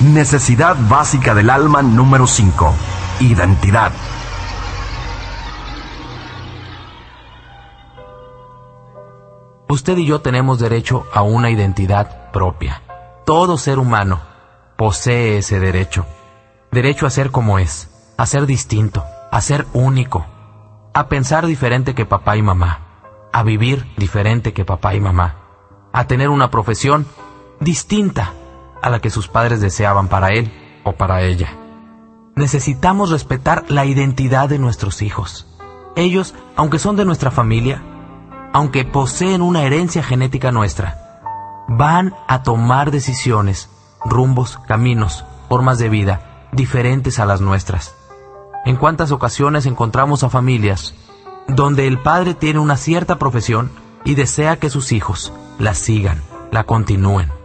Necesidad básica del alma número 5. Identidad. Usted y yo tenemos derecho a una identidad propia. Todo ser humano posee ese derecho. Derecho a ser como es, a ser distinto, a ser único, a pensar diferente que papá y mamá, a vivir diferente que papá y mamá, a tener una profesión distinta a la que sus padres deseaban para él o para ella. Necesitamos respetar la identidad de nuestros hijos. Ellos, aunque son de nuestra familia, aunque poseen una herencia genética nuestra, van a tomar decisiones, rumbos, caminos, formas de vida diferentes a las nuestras. ¿En cuántas ocasiones encontramos a familias donde el padre tiene una cierta profesión y desea que sus hijos la sigan, la continúen?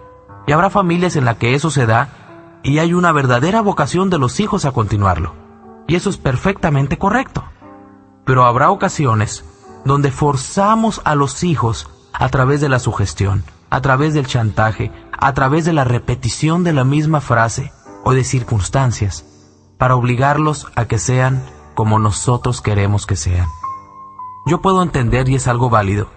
Y habrá familias en las que eso se da y hay una verdadera vocación de los hijos a continuarlo. Y eso es perfectamente correcto. Pero habrá ocasiones donde forzamos a los hijos a través de la sugestión, a través del chantaje, a través de la repetición de la misma frase o de circunstancias, para obligarlos a que sean como nosotros queremos que sean. Yo puedo entender, y es algo válido,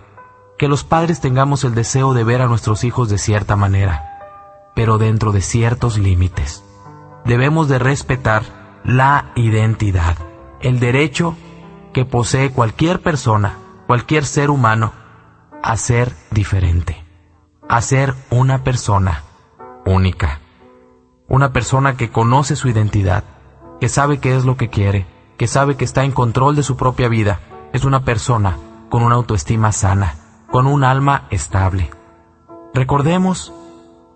que los padres tengamos el deseo de ver a nuestros hijos de cierta manera, pero dentro de ciertos límites. Debemos de respetar la identidad, el derecho que posee cualquier persona, cualquier ser humano, a ser diferente, a ser una persona única, una persona que conoce su identidad, que sabe qué es lo que quiere, que sabe que está en control de su propia vida, es una persona con una autoestima sana, con un alma estable. Recordemos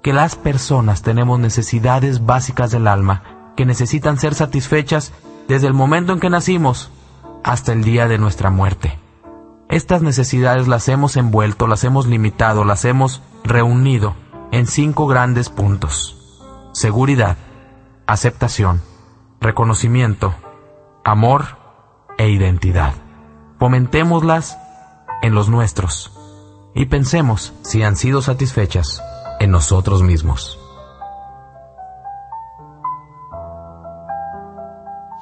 que las personas tenemos necesidades básicas del alma que necesitan ser satisfechas desde el momento en que nacimos hasta el día de nuestra muerte. Estas necesidades las hemos envuelto, las hemos limitado, las hemos reunido en cinco grandes puntos. Seguridad, aceptación, reconocimiento, amor e identidad. Fomentémoslas en los nuestros y pensemos si han sido satisfechas en nosotros mismos.